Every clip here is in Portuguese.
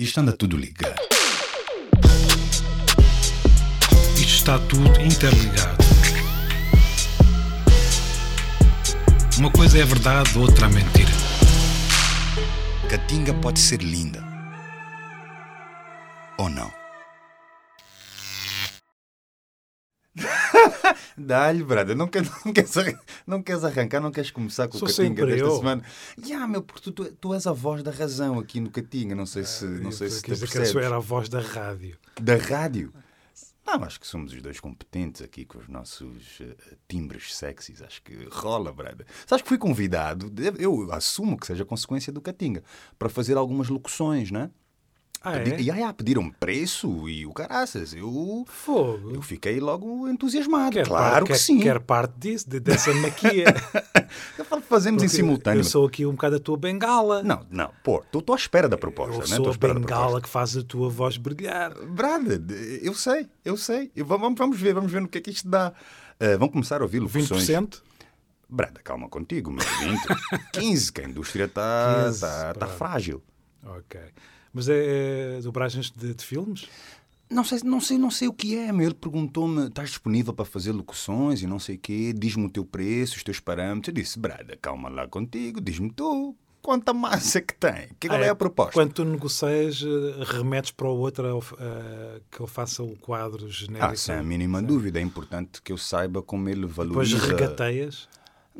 Isto anda tudo ligado. Isto está tudo interligado. Uma coisa é verdade, outra é mentira. Catinga pode ser linda. Ou não? Dá-lhe, brother. Não, quer, não, queres, não queres arrancar, não queres começar com o Sou Catinga sempre desta eu. semana. Ya, meu, porque tu, tu, és a voz da razão aqui no Catinga. Não sei se, não sei se te que percebes. essa era a voz da rádio. Da rádio. Não, acho que somos os dois competentes aqui com os nossos eh, timbres sexys. Acho que rola, brother. Sabes que fui convidado, eu assumo que seja consequência do Catinga, para fazer algumas locuções, né? Ah, Pedi- é? E aí, ah, pediram preço e o caraças. Eu, Fogo. eu fiquei logo entusiasmado. Quer claro parte, que quer, sim. Quer parte disso, de- dessa maquia. Eu falo, Fazemos em Porque simultâneo. Eu sou aqui um bocado a tua bengala. Não, não, pô, estou à espera da proposta. eu né? sou a bengala que faz a tua voz brilhar. Brother, eu sei, eu sei. E vamos, vamos ver, vamos ver no que é que isto dá. Eh, vamos começar a ouvir locuções. 20%? Brada, calma contigo, meu 20. 15, que a indústria está 15, tá, tá frágil. Ok. Mas é, é dobragens de, de filmes? Não sei, não sei, não sei o que é, meu. Ele perguntou-me: estás disponível para fazer locuções e não sei o quê? Diz-me o teu preço, os teus parâmetros. Eu disse: Brada, calma lá contigo, diz-me tu. Quanta massa que tem? Que, qual Ah, é a proposta? Quando tu negocias, eh, remetes para o outro eh, que ele faça o quadro genérico. Ah, sem a mínima dúvida. É importante que eu saiba como ele Depois valoriza. regateias.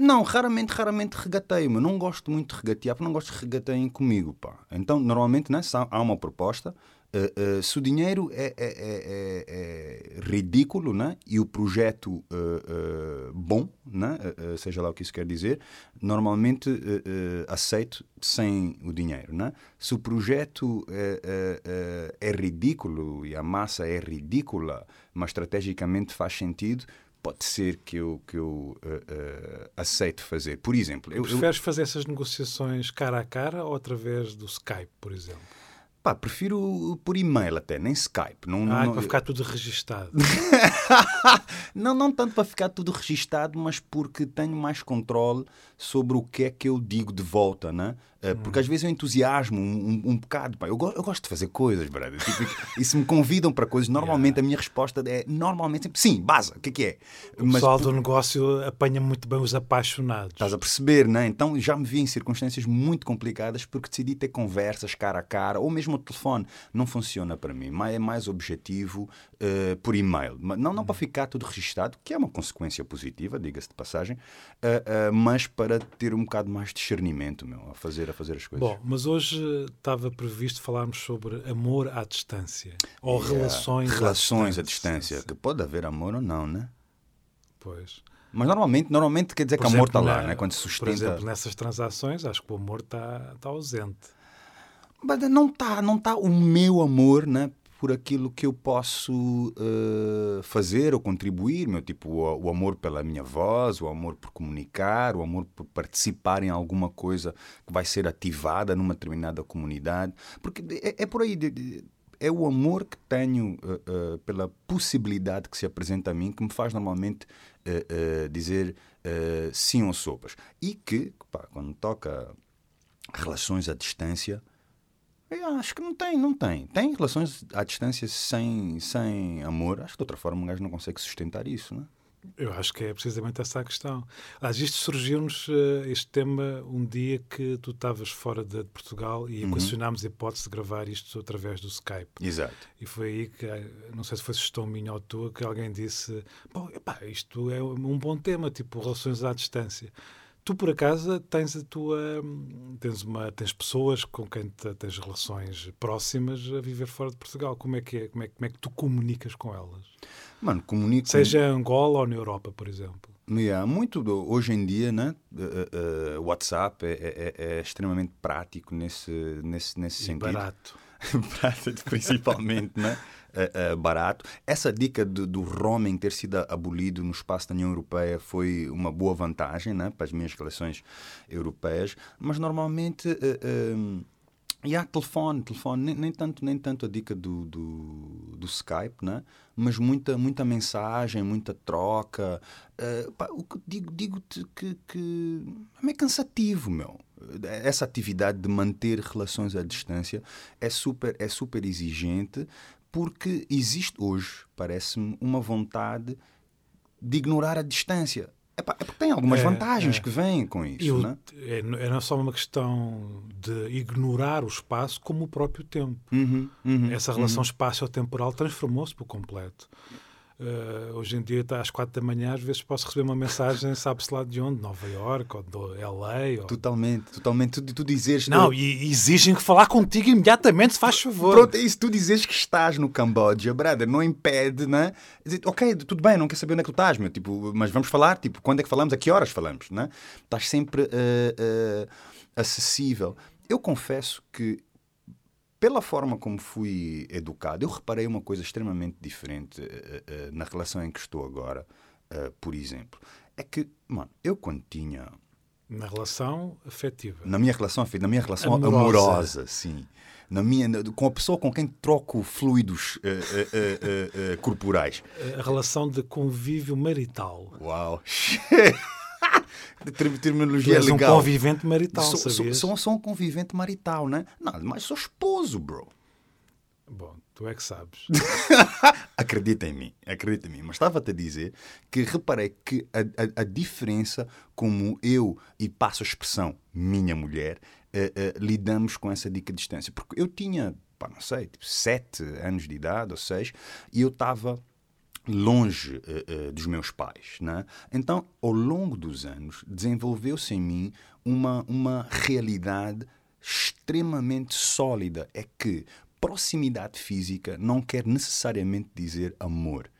Não, raramente, raramente regateio, mas não gosto muito de regatear, porque não gosto que regateiem comigo, pá. Então, normalmente, né, há uma proposta, eh, eh, se o dinheiro é, é- é- é- é ridículo, né, e o projeto eh, eh, bom, né, eh, eh, seja lá o que isso quer dizer, normalmente eh, eh, aceito sem o dinheiro, né. Se o projeto eh, eh, eh, é ridículo e a massa é ridícula, mas estrategicamente faz sentido, pode ser que eu, que eu eh, eh, aceite fazer. Por exemplo, eu, eu Preferes fazer essas negociações cara a cara ou através do Skype, por exemplo? pá, prefiro por e-mail até, nem Skype. Não, Ah, não, para ficar tudo registado. não, não tanto para ficar tudo registado, mas porque tenho mais controle sobre o que é que eu digo de volta, né? Eh, Porque às vezes eu entusiasmo um, um, um bocado. Pá. Eu, go- eu gosto de fazer coisas, brother. E se me convidam para coisas, normalmente a minha resposta é normalmente sempre sim, base, o que é que é? O pessoal do negócio apanha muito bem os apaixonados. Estás a perceber, né? Então já me vi em circunstâncias muito complicadas porque decidi ter conversas cara a cara ou mesmo o telefone. Não funciona para mim. Mas é mais objetivo eh, por e-mail. Mas Não, não para ficar tudo registado, que é uma consequência positiva, diga-se de passagem, eh, eh, mas para ter um bocado mais de discernimento, meu, a fazer, a fazer as coisas. Bom, mas hoje eh, estava previsto falarmos sobre amor à distância. Ou relações, Relações à à distância. distância. Que pode haver amor ou não, né? Pois. Mas normalmente, normalmente quer dizer Por que amor exemplo, está lá, na- né? Quando se Por sustenta. exemplo, nessas transações, acho que o amor está, está ausente. Mas não está não tá o meu amor né, por aquilo que eu posso eh, fazer ou contribuir, meu tipo o, o amor pela minha voz, o amor por comunicar, o amor por participar em alguma coisa que vai ser ativada numa determinada comunidade, porque é, é por aí é o amor que tenho eh, eh, pela possibilidade que se apresenta a mim que me faz normalmente dizer sim ou sopas. E que pá, quando toca relações à distância eu acho que não tem, não tem. Tem relações à distância sem, sem amor. Acho que de outra forma um gajo não consegue sustentar isso, né? Eu acho que é precisamente essa a questão. Aliás, isto surgiu-nos, eh, este tema, um dia que tu estavas fora de Portugal e equacionámos a hipótese de gravar isto através do Skype. Exato. E foi aí que, eh, não sei se foi sugestão minha ou tua, que alguém disse: Bom, epá, isto é um bom tema, tipo relações à distância. Tu, por acaso, tens a tua. hum, Tens, uma, tens pessoas com quem te- tens relações próximas a viver fora de Portugal. Como é que é? Como é, como é que tu comunicas com elas? Mano, comunico. Seja em Angola ou na Europa, por exemplo. Yeah, muito do- hoje em dia, né? eh, eh, WhatsApp é, é- é- é extremamente prático nesse, nesse, nesse E sentido. barato. Barato, principalmente, né? Eh, barato. Essa dica do, roaming ter sido abolido no espaço da União Europeia foi uma boa vantagem né? para as minhas relações europeias, mas normalmente eh, E há telefone, telefone, nem, nem, tanto, nem tanto a dica do, do, do Skype, né? mas muita, muita mensagem, muita troca. Uh, pá, o que digo, digo-te que, que é cansativo, meu. Essa atividade de manter relações à distância é super, é super exigente porque existe hoje, parece-me, uma vontade de ignorar a distância. É, pá, é porque tem algumas é, vantagens é. que vêm com isso. né? é, é não só uma questão de ignorar o espaço, como o próprio tempo. Uhum, uhum, Essa relação uhum. espaço-temporal transformou-se por completo. Uh, hoje em dia, às quatro da manhã, às vezes posso receber uma mensagem, sabe-se lá de onde, Nova York ou do LA. Ou... Totalmente, totalmente. Tu, tu dizes. Não, e exigem que falar contigo imediatamente, se faz favor. Pronto, é isso. Tu dizes que estás no Camboja, brother, não impede, né? Dizer, ok, tudo bem, não quer saber onde é que tu estás, meu, tipo, mas vamos falar, tipo, quando é que falamos, a que horas falamos, né? Estás sempre uh, uh, acessível. Eu confesso que pela forma como fui educado, eu reparei uma coisa extremamente diferente uh, uh, na relação em que estou agora, uh, por exemplo. É que, mano, eu quando tinha. Na relação afetiva. Na minha relação afetiva, na minha relação amorosa, amorosa sim. Na minha, com a pessoa com quem troco fluidos corporais. A relação de convívio marital. Uau! terminologia tu legal. um convivente marital, sou, sabias? Sou, sou, um convivente marital, né? Não, mas sou esposo, bro. Bom, tu é que sabes. acredita em mim, acredita em mim. Mas estava-te a dizer que reparei que a, a, a, diferença como eu, e passo a expressão minha mulher, uh, uh, lidamos com essa dica de distância. Porque eu tinha, pá, não sei, tipo, sete anos de idade ou seis, e eu estava longe uh, uh, dos meus pais. Né? Então, ao longo dos anos, desenvolveu-se em mim uma, uma realidade extremamente sólida. É que proximidade física não quer necessariamente dizer amor.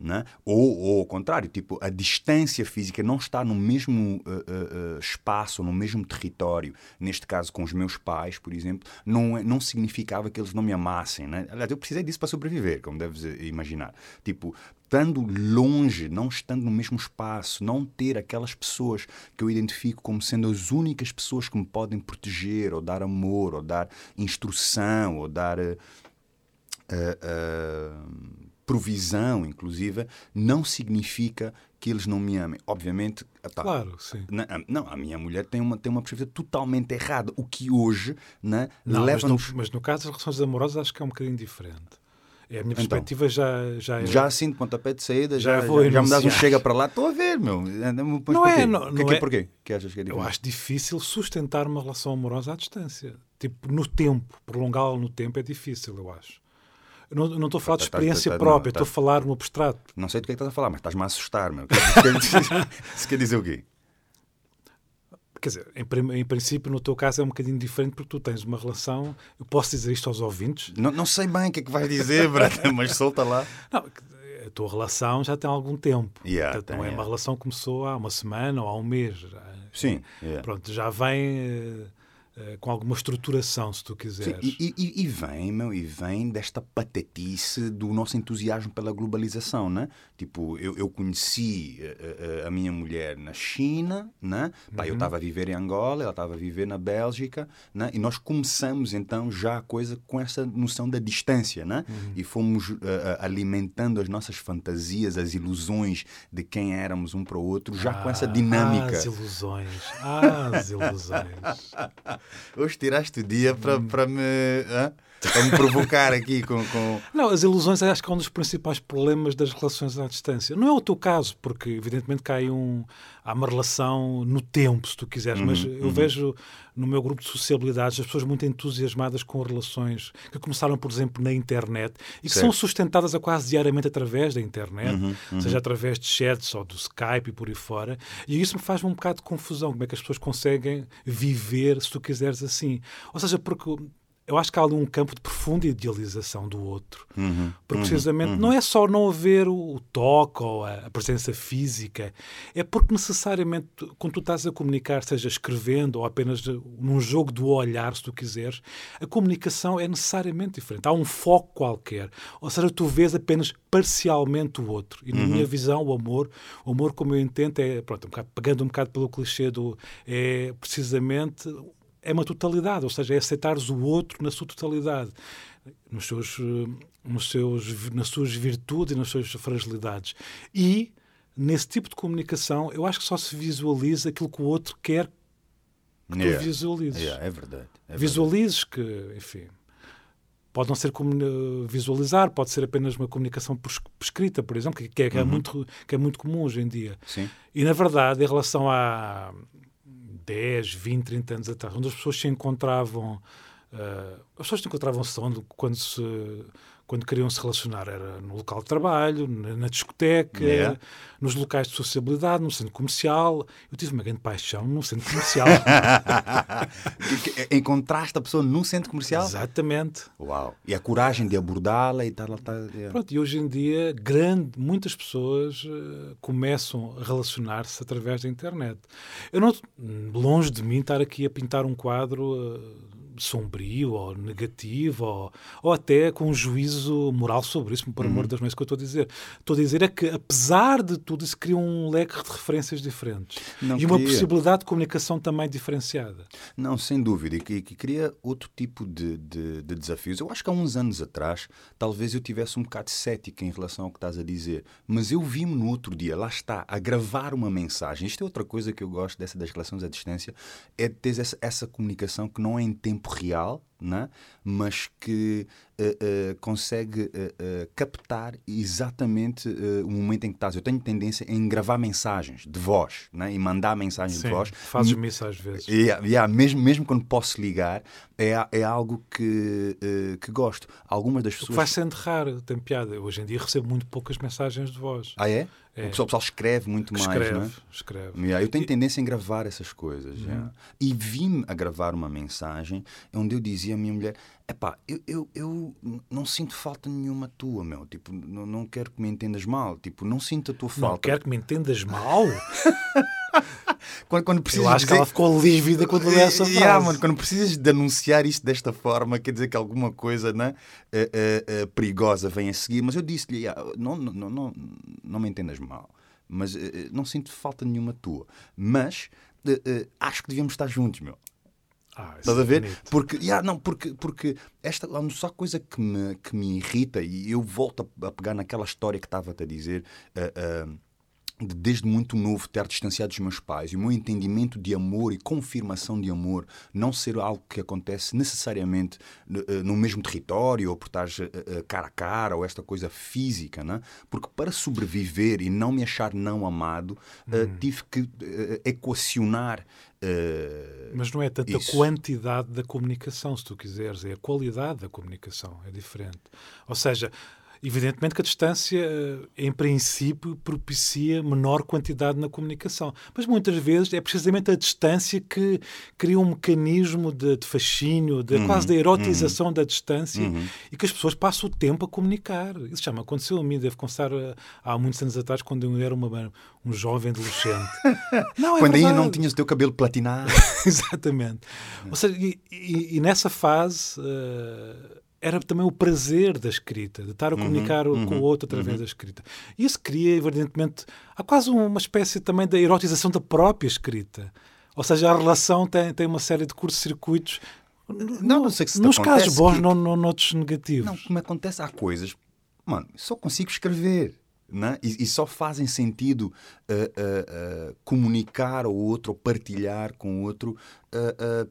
Né? Ou, ou ao contrário, tipo, a distância física não está no mesmo uh, uh, espaço, no mesmo território. Neste caso, com os meus pais, por exemplo, não, é, não significava que eles não me amassem. Né? Aliás, eu precisei disso para sobreviver, como deves imaginar. Tipo, estando longe, não estando no mesmo espaço, não ter aquelas pessoas que eu identifico como sendo as únicas pessoas que me podem proteger, ou dar amor, ou dar instrução, ou dar. Uh, provisão, inclusive, não significa que eles não me amem. Obviamente, tá, claro, sim. não, a minha mulher tem uma, tem uma perspectiva totalmente errada, o que hoje né, leva-nos... Mas, mas, no caso das relações amorosas acho que é um bocadinho diferente. É, a minha então, perspectiva então, já, já é... Já assim, de pontapé de saída, já, já, já, já me dás um chega para lá, estou a ver, meu. Mas não porquê? é, não, não que, é... Porquê? Que achas que é Eu acho difícil sustentar uma relação amorosa à distância. Tipo, no tempo, prolongá-la no tempo é difícil, eu acho. Não, não estou a falar de experiência própria, estou a falar no abstrato. Não sei do que é que estás a falar, mas estás-me a assustar, meu. Isso quer dizer o quê? Quer dizer, em, em, princípio, no teu caso é um bocadinho diferente porque tu tens uma relação. Eu posso dizer isto aos ouvintes? Não, não sei bem o que é que vais dizer, Brata, mas solta lá. Não, a tua relação já tem algum tempo. Yeah, Portanto, tem, não é yeah. uma relação que começou há uma semana ou há um mês. Sim. Yeah. Pronto, já vem eh, eh, com alguma estruturação, se tu quiseres. Sim, e, e, e, vem, meu, e vem desta patetice do nosso entusiasmo pela globalização, né? Tipo, eu, eu conheci a, eh, a, a, minha mulher na China, né? Pá, uhum. Eu estava a viver em Angola, ela estava a viver na Bélgica, né? E nós começamos então já a coisa com essa noção da distância, né? Uhum. E fomos uh, alimentando as nossas fantasias, as ilusões de quem éramos um para o outro, já ah, com essa dinâmica. As ilusões, as ilusões. Hoje tiraste o dia para, para me. Para me provocar aqui com, com, Não, as ilusões acho que é um dos principais problemas das relações à distância. Não é o teu caso, porque evidentemente cai um, há uma relação no tempo, se tu quiseres, uhum, mas eu uhum. vejo no meu grupo de sociabilidades as pessoas muito entusiasmadas com relações que começaram, por exemplo, na internet e que certo. são sustentadas a quase diariamente através da internet, uhum, uhum, seja através de chats ou do Skype e por aí fora. E isso me faz um bocado de confusão, como é que as pessoas conseguem viver, se tu quiseres, assim. Ou seja, porque eu acho que há ali um campo de profunda idealização do outro. Uhum, porque precisamente uhum, não é só não haver o, o toque ou a, a, presença física, é porque necessariamente quando tu estás a comunicar, seja escrevendo ou apenas num jogo do olhar, se tu quiseres, a comunicação é necessariamente diferente. Há um foco qualquer. Ou seja, tu vês apenas parcialmente o outro. E na uhum. minha visão, o amor, o amor como eu entendo é, pronto, um bocado, pegando um bocado pelo clichê do, é precisamente é uma totalidade, ou seja, é aceitares o outro na sua totalidade, nos seus, nos seus, nas suas virtudes e nas suas fragilidades. E, nesse tipo de comunicação, eu acho que só se visualiza aquilo que o outro quer que Yeah. tu visualizes. Yeah, é verdade. é Visualizes que, enfim, pode não ser como eh, visualizar, pode ser apenas uma comunicação por, es- por escrita, por exemplo, que, é, que é muito, que é muito comum hoje em dia. Sim. E, na verdade, em relação a 10, 20, 30 anos atrás, onde as pessoas se encontravam, eh, as pessoas se encontravam-se quando, se, quando queriam se relacionar, era no local de trabalho, na, discoteca, Yeah. nos locais de sociabilidade, no centro comercial. Eu tive uma grande paixão no centro comercial. Encontraste a pessoa num centro comercial? Exatamente. Uau. E a coragem de abordá-la e tal. tal yeah. Pronto, e hoje em dia, grande, muitas pessoas eh, começam a relacionar-se através da internet. Eu não, longe de mim estar aqui a pintar um quadro eh, sombrio ou negativo ou, ou até com um juízo moral sobre isso, por amor de Deus, não é isso que eu estou a dizer. Estou a dizer é que, apesar de tudo, isso cria um leque de referências diferentes Não e uma possibilidade de comunicação também diferenciada. Não, sem dúvida. E que, que cria outro tipo de, de, de desafios. Eu acho que há uns anos atrás, talvez eu tivesse um bocado cético em relação ao que estás a dizer. Mas eu vi-me no outro dia, lá está, a gravar uma mensagem. Isto é outra coisa que eu gosto dessa das relações à distância, é de ter essa, essa comunicação que não é em tempo real, né? mas que eh, eh, consegue eh, captar exatamente o momento em que estás. Eu tenho tendência em gravar mensagens de voz né? e mandar mensagens de Sim, voz. fazes-me isso às vezes. Yeah, yeah, mesmo, mesmo quando posso ligar, é, é algo que, que gosto. Algumas das pessoas. vai sendo raro, tem piada. Eu, Hoje em dia recebo muito poucas mensagens de voz. Ah, é? É. O, pessoal, o pessoal escreve muito mais, escreve, não é? escreve. Yeah, eu tenho tendência em gravar essas coisas. Uhum. yeah. E vim a gravar uma mensagem onde eu dizia à minha mulher: Epá, eu, eu, eu não sinto falta nenhuma tua, meu. Tipo, não, não quero que me entendas mal. Tipo, não sinto a tua Não falta. quero que me entendas mal. Quando, quando Eu precisas acho que dizer- ela ficou lívida quando leu essa frase. Yeah, mano, quando precisas de anunciar isto desta forma, quer dizer que alguma coisa né, eh, perigosa vem a seguir. Mas eu disse-lhe: yeah, não, não, não, não, não me entendas mal, mas não sinto falta nenhuma tua. Mas acho que devíamos estar juntos, meu. Ah, Estás a é ver? bonito. Porque, yeah, não, porque, porque esta há só coisa que me, que me irrita, e eu volto a, a pegar naquela história que estava-te a dizer, ah, ah, de desde muito novo ter distanciado dos meus pais e o meu entendimento de amor e confirmação de amor não ser algo que acontece necessariamente eh, no mesmo território ou por estar eh, eh, cara a cara ou esta coisa física, né? porque para sobreviver e não me achar não amado, eh, tive que equacionar. eh, Mas não é tanto Isso. a quantidade da comunicação, se tu quiseres, é a qualidade da comunicação, é diferente. Ou seja, evidentemente que a distância, eh, em princípio, propicia menor quantidade na comunicação. Mas muitas vezes é precisamente a distância que cria um mecanismo de, de fascínio, de, quase da erotização da distância, e que as pessoas passam o tempo a comunicar. Isso já me aconteceu a mim, devo confessar, eh, há muitos anos atrás, quando eu era uma, um jovem adolescente. Não, é Quando ainda não tinhas o teu cabelo platinado. Exatamente. Ou seja, e, e- e nessa fase eh, era também o prazer da escrita, de estar a comunicar o- com o outro através da escrita. E isso cria, evidentemente, há quase uma espécie também da erotização da própria escrita. Ou seja, a relação tem, tem uma série de curtos-circuitos. Não, não sei se te Nos casos bons, que- não, não noutros negativos. Não, como acontece, há coisas, mano, só consigo escrever. Né? E, e só fazem sentido ah, ah, ah, comunicar ao outro ou partilhar com o outro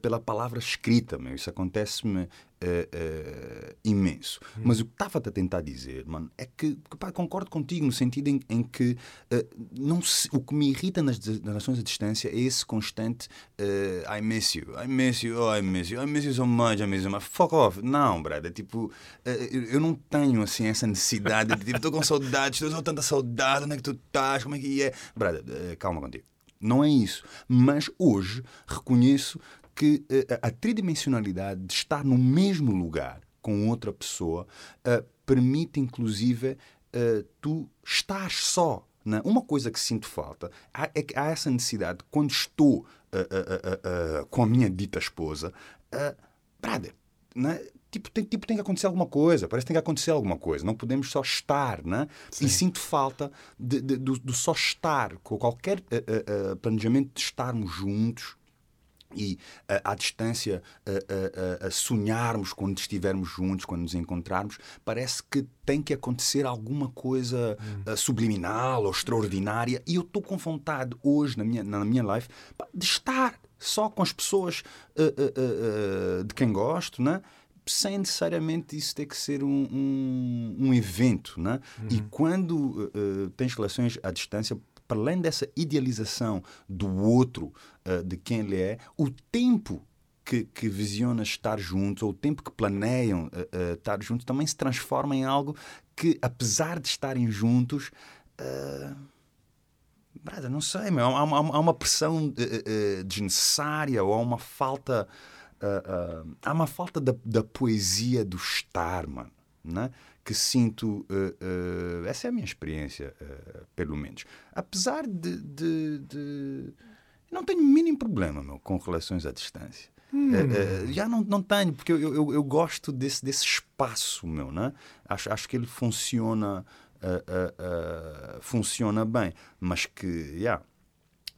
pela palavra escrita. Meu. Isso acontece-me ah, ah, imenso. Mas o que estava a tentar dizer, mano, é que, que, pá, concordo contigo no sentido em, em que ah, não se- o que me irrita nas relações à distância é esse constante I miss you, I miss you, oh, I miss you, I miss you so much, I miss you, fuck off. Não, brother, tipo, ah, eu, não tenho assim essa necessidade de tipo, estou com saudades, estou com tanta saudade, onde é que tu estás, como é que é? Brother, calma contigo. Não é isso. Mas hoje reconheço que eh, a tridimensionalidade de estar no mesmo lugar com outra pessoa eh, permite, inclusive, eh, tu estar só. né? Uma coisa que sinto falta é que há essa necessidade, quando estou com a minha dita esposa, uh, brother, né? Tipo tem, tipo, tem que acontecer alguma coisa, parece que tem que acontecer alguma coisa, não podemos só estar, né? E sinto falta de, de- do, do só estar, com qualquer eh, eh, planejamento de estarmos juntos, e à distância a, a, a, sonharmos quando estivermos juntos, quando nos encontrarmos, parece que tem que acontecer alguma coisa hum. subliminal ou extraordinária. E eu estou com vontade hoje na minha, na minha life de estar só com as pessoas uh, uh, de quem gosto, né? sem necessariamente isso ter que ser um, um, um evento. Né? Uhum. E quando tens relações à distância, para além dessa idealização do outro, uh, de quem ele é, o tempo que, que visiona estar juntos, ou o tempo que planeiam uh, uh, estar juntos, também se transforma em algo que, apesar de estarem juntos, uh, não sei, meu, há, há, há, uma pressão desnecessária ou há uma falta. há uma falta da, da poesia do estar, mano. Né? Que sinto. Uh, uh, essa é a minha experiência, uh, pelo menos. Apesar de, de, de. Não tenho o mínimo problema meu, com relações à distância. Hum. já não, não tenho, porque eu, eu, eu, gosto desse, desse espaço meu, né? acho, acho que ele funciona, funciona bem, mas que, yeah,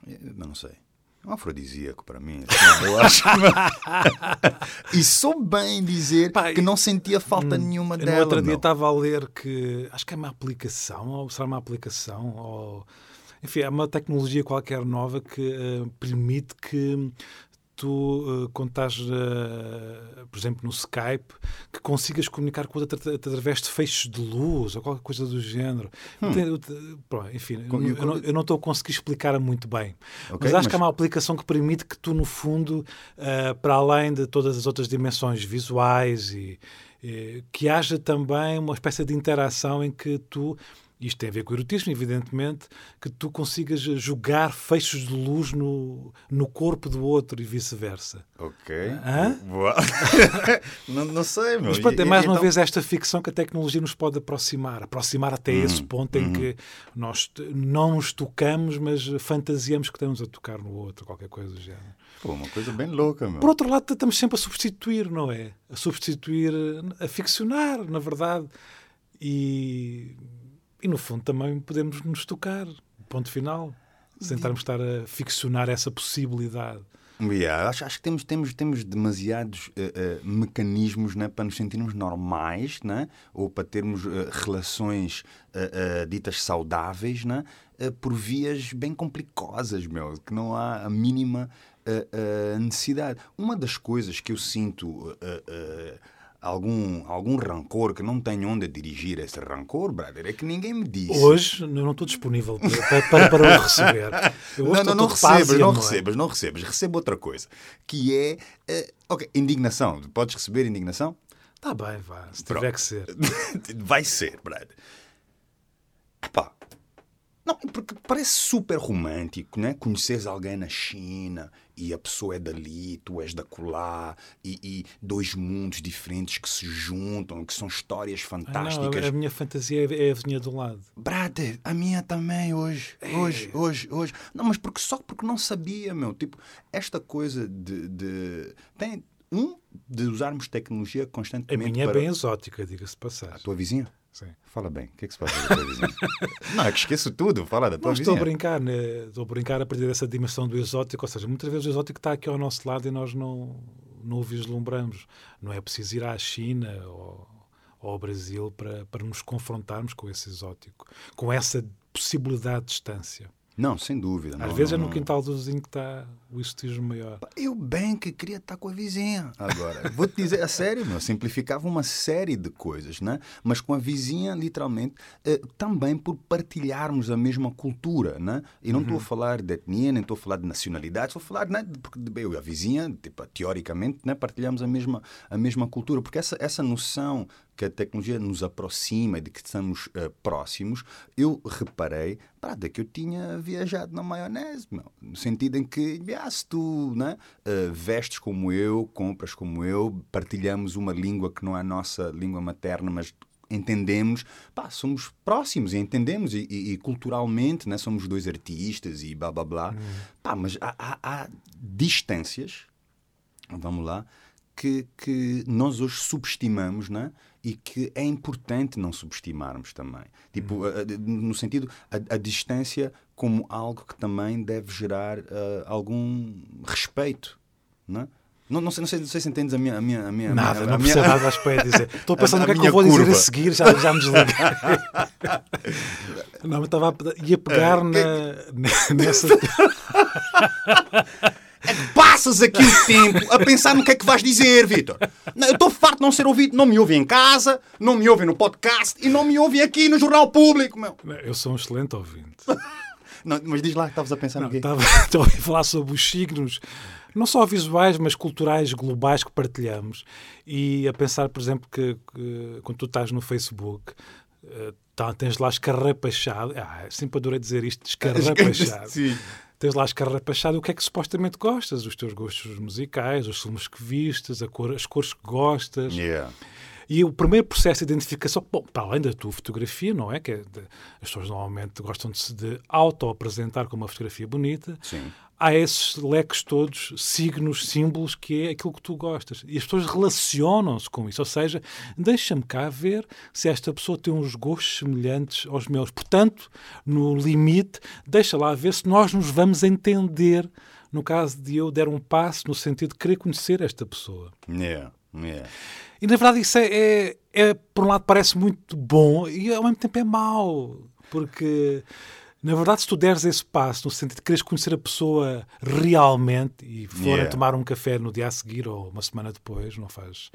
eu não sei. É um afrodisíaco para mim. Assim, eu acho. e sou bem dizer que não sentia falta hum, nenhuma dela. No outro dia estava a ler que acho que é uma aplicação, ou será uma aplicação, ou enfim, é uma tecnologia qualquer nova que uh, permite que tu, uh, quando estás, uh, por exemplo, no Skype, consigas comunicar com outra através de feixes de luz ou qualquer coisa do género. Hum. enfim, com, eu, não, eu, não, estou a conseguir explicar muito bem. Okay, mas acho mas... que é uma aplicação que permite que tu, no fundo, uh, para além de todas as outras dimensões visuais e que haja também uma espécie de interação em que tu isto tem a ver com o erotismo, evidentemente, que tu consigas jogar feixes de luz no, no corpo do outro e vice-versa. Ok. não, não sei, meu. Mas pronto, é mais uma então... vez esta ficção que a tecnologia nos pode aproximar. Aproximar até hum, esse ponto em hum. que nós não nos tocamos, mas fantasiamos que estamos a tocar no outro, qualquer coisa do género. Pô, uma coisa bem louca, meu. Por outro lado, estamos sempre a substituir, não é? A substituir, a ficcionar, na verdade. E e no fundo também podemos nos tocar, ponto final, sem estarmos estar a ficcionar essa possibilidade. Yeah, acho, acho que temos, temos, temos demasiados uh, uh, mecanismos né, para nos sentirmos normais né, ou para termos uh, relações ditas saudáveis né, por vias bem complicosas, meu, que não há a mínima necessidade. Uma das coisas que eu sinto algum, algum rancor que não tenho onde dirigir esse rancor, brother, é que ninguém me disse. Hoje não estou disponível para, para, para o receber. Eu não, não, não recebas, não recebas, não recebas. Recebo outra coisa, que é, uh, ok, indignação. Podes receber indignação? Está bem, vá, se Pronto. tiver que ser. Vai ser, brother. Não, porque parece super romântico, né? Conheces alguém na China e a pessoa é dali, tu és da colá, e, e dois mundos diferentes que se juntam, que são histórias fantásticas. Ah, não, a minha fantasia é a vizinha do lado. Brother, a minha também hoje. É. Hoje, hoje, hoje. Não, mas porque, só porque não sabia, meu. Tipo, esta coisa de. de... Tem, um, de usarmos tecnologia constantemente. A minha é bem exótica, diga-se passar. A tua vizinha? Sim. Fala bem, o que é que se passa da vizinha? não, é que esqueço tudo, fala da tua. Estou a brincar, né? estou a brincar a partir dessa dimensão do exótico, ou seja, muitas vezes o exótico está aqui ao nosso lado e nós não, não o vislumbramos. Não é preciso ir à China ou, ou ao Brasil para, para nos confrontarmos com esse exótico, com essa possibilidade de distância. Não, sem dúvida. Às não, vezes não, é no quintal do vizinho que está o exotismo maior. Eu bem que queria estar com a vizinha agora. Vou-te dizer, a sério, meu, simplificava uma série de coisas, né? mas com a vizinha, literalmente, eh, também por partilharmos a mesma cultura. Né? E não estou uhum. a falar de etnia, nem estou a falar de nacionalidade, estou a falar, né, porque eu e a vizinha, tipo, teoricamente, né, partilhamos a mesma, a mesma cultura, porque essa, essa noção que a tecnologia nos aproxima, de que estamos uh, próximos, eu reparei para que eu tinha viajado na maionese, meu, no sentido em que ah, se tu né, uh, vestes como eu, compras como eu, partilhamos uma língua que não é a nossa língua materna, mas entendemos, pá, somos próximos e entendemos, e, e, e, culturalmente né, somos dois artistas e blá blá blá. Hum. Pá, mas há, há, há distâncias, vamos lá, que, que nós hoje subestimamos, né? e que é importante não subestimarmos também. Tipo, uhum. no sentido, a, a, distância como algo que também deve gerar uh, algum respeito. Né? Não, não, sei, não, sei, não sei se entendes a minha. A minha, a minha Nada, a não minha, percebo nada às para dizer. Estou pensando a no que é que eu vou dizer curva. a seguir, já, já me desliguei. Não, mas estava a, ia pegar É, na, nessa. Passas aqui o tempo a pensar no que é que vais dizer, Vitor. Eu estou farto de não ser ouvido. Não me ouvem em casa, não me ouvem no podcast e não me ouvem aqui no Jornal Público, meu. Eu sou um excelente ouvinte. Não, mas diz lá que estavas a pensar Não, no quê? estava, a ouvir falar sobre os signos, não só visuais, mas culturais, globais que partilhamos. E a pensar, por exemplo, que, que quando tu estás no Facebook, tá, tens lá escarrapachado. Ah, sempre adorei dizer isto, escarrapachado. Sim. Tens lá escarrapachado o que é que supostamente gostas, os teus gostos musicais, os filmes que vistes, cor, as cores que gostas. Yeah. E o primeiro processo de identificação, bom, para além da tua fotografia, não é? Que é de- as pessoas normalmente gostam de se de auto-apresentar com uma fotografia bonita. Sim. Há esses leques todos, signos, símbolos, que é aquilo que tu gostas. E as pessoas relacionam-se com isso. Ou seja, deixa-me cá ver se esta pessoa tem uns gostos semelhantes aos meus. Portanto, no limite, deixa lá ver se nós nos vamos entender. No caso de eu der um passo no sentido de querer conhecer esta pessoa. Yeah. Yeah. E na verdade isso é, é, é, por um lado parece muito bom e ao mesmo tempo é mau, porque na verdade se tu deres esse passo no sentido de quereres conhecer a pessoa realmente e forem Yeah. tomar um café no dia a seguir ou uma semana depois, não faz,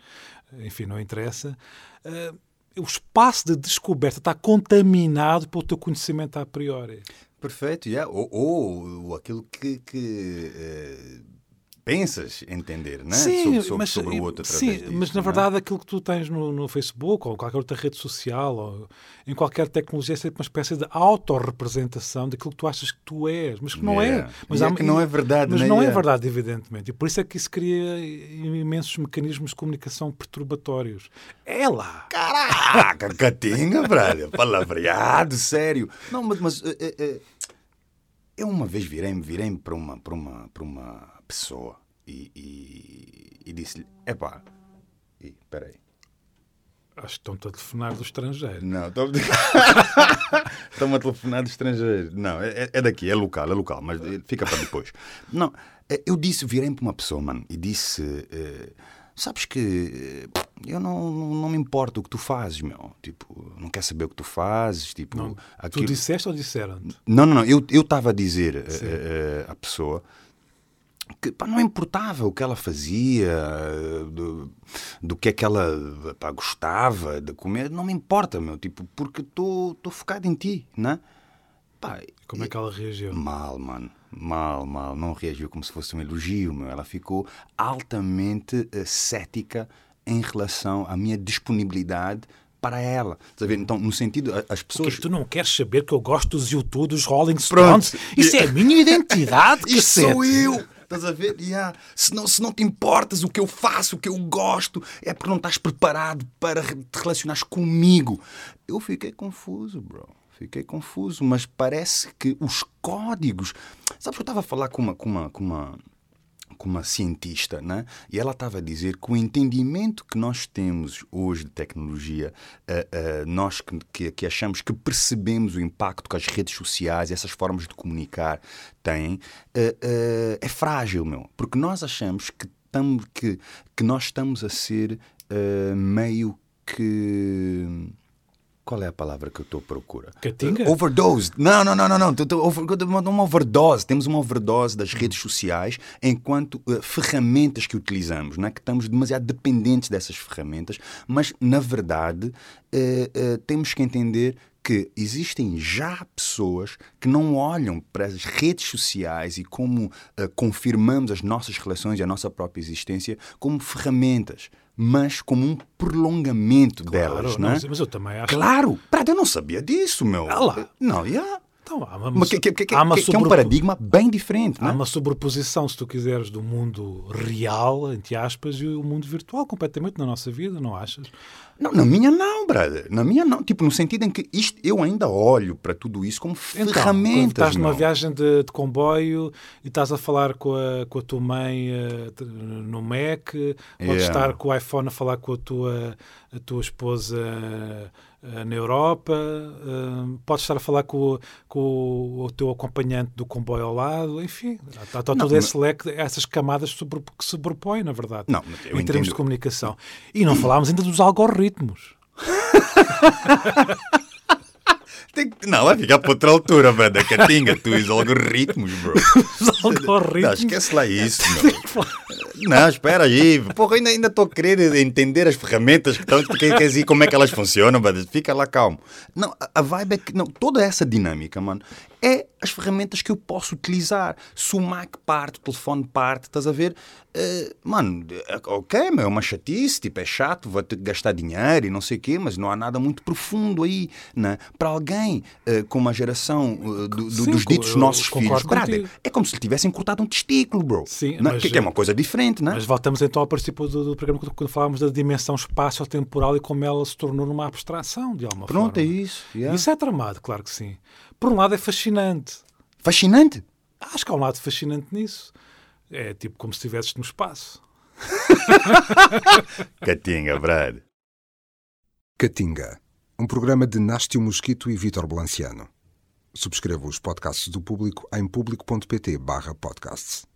enfim, não interessa, eh, o espaço de descoberta está contaminado pelo teu conhecimento a priori. Perfeito, yeah. ou, ou aquilo que, que eh, pensas entender né? sobre, sobre, mas, sobre o outro sim, disso, mas na é? verdade aquilo que tu tens no, no Facebook ou qualquer outra rede social ou em qualquer tecnologia é sempre uma espécie de autorrepresentação daquilo que tu achas que tu és, mas que não Yeah. é. Mas E é que não é verdade, Mas né? não é verdade, evidentemente. E por isso é que isso cria imensos mecanismos de comunicação perturbatórios. É lá. Caraca, catinga, brother. Palavreado, sério. Não, mas, mas eh, eh, eh, eu uma vez virei-me virei para uma, para uma, para uma pessoa e, e, e disse-lhe: epá, e, peraí. Acho que estão-te a telefonar do estrangeiro. Não, estou Estão-me a telefonar de estrangeiro. Não, é, é daqui, é local, é local, mas fica para depois. Não, eh, eu disse, virei para uma pessoa, mano, e disse: eh, Sabes que eh, eu não, não, não me importo o que tu fazes, meu. Tipo, não quer saber o que tu fazes. Tipo, Não, Tu aquilo- disseste ou disseram-te? não, não, não. Eu eu estava a dizer eh, à pessoa que pá, não importava o que ela fazia, do, do que é que ela pá, gostava de comer, não me importa, meu, tipo, porque estou focado em ti, né? Pá, Como é que ela reagiu? Mal, mano. Mal, mal. Não reagiu como se fosse um elogio, meu. Ela ficou altamente eh, cética em relação à minha disponibilidade para ela. A ver? Então, no sentido, as pessoas. Porque tu não queres saber que eu gosto dos YouTube, dos Rolling Pronto. Stones? Isso é a minha identidade, cacete. sou eu! Estás a ver? Yeah. Se, não, se não te importas o que eu faço, o que eu gosto, é porque não estás preparado para te relacionares comigo. Eu fiquei confuso, bro. Fiquei confuso, mas parece que os códigos. Sabes que eu estava a falar com uma, com uma, com uma, com uma cientista, né? e ela estava a dizer que o entendimento que nós temos hoje de tecnologia, eh, eh, nós que, que, que achamos que percebemos o impacto que as redes sociais, essas formas de comunicar têm, eh, é frágil, meu. Porque nós achamos que, tam, que, que nós estamos a ser meio que. Qual é a palavra que eu estou procura? Catinga? Uh, overdose. Não, não, não, não, não. Uma overdose. Temos uma overdose das redes sociais enquanto uh, ferramentas que utilizamos, não é? que estamos demasiado dependentes dessas ferramentas, mas na verdade eh, eh, temos que entender que existem já pessoas que não olham para as redes sociais e como eh, confirmamos as nossas relações e a nossa própria existência como ferramentas, mas como um prolongamento delas, Claro, não é? não, mas eu também acho Claro! Prado, eu não sabia disso, meu. Ah lá. Não, yeah. Então, há uma, Mas que, que, que, há uma que- é um paradigma bem diferente, não Há é? uma sobreposição, se tu quiseres, do mundo real, entre aspas, e o mundo virtual, completamente na nossa vida, não achas? Não, na minha não, brother. Na minha não. Tipo, no sentido em que isto, eu ainda olho para tudo isso como Então, ferramentas, estás numa meu. viagem de, de comboio e estás a falar com a, com a tua mãe te- no Mac, podes Yeah. estar com o iPhone a falar com a tua, a tua esposa uh, na Europa, uh, podes estar a falar com, com, o teu acompanhante do comboio ao lado, enfim, está, está todo esse leque, essas camadas que se propõem, na verdade, não, em entendo... termos de comunicação. E não falámos ainda dos algoritmos. Tem que... Não, vai ficar para outra altura, mano. A catinga, tu os algoritmos, bro. Os algoritmos. Não, esquece lá isso, meu. Não, espera aí. Porra, ainda estou a querer entender as ferramentas que estão. Quer dizer, como é que elas funcionam, mano. Fica lá calmo. Não, a vibe é que. Não, toda essa dinâmica, mano, é as ferramentas que eu posso utilizar. Se o Mac parte, o telefone parte, estás a ver? Uh, mano, ok, é uma chatice, tipo, é chato, vou ter que gastar dinheiro e não sei o quê, mas não há nada muito profundo aí, né? Para alguém uh, com uma geração uh, do, Sim, dos ditos nossos filhos, brother, é como se lhe tivessem cortado um testículo, bro. Sim, né? mas, que, que, é uma coisa diferente, né? Mas voltamos então ao princípio do, do programa quando falávamos da dimensão espaço-temporal e como ela se tornou numa abstração, de alguma Pronto, forma. Pronto, é isso. Yeah. Isso é tramado, claro que sim. Por um lado é fascinante. Fascinante? Acho que há um lado fascinante nisso. É tipo como se estivesses no espaço. Catinga, Brad. Catinga, um programa de Nástio Mosquito e Vítor Blanciano. Subscreva os podcasts do Público em público.pt/podcasts.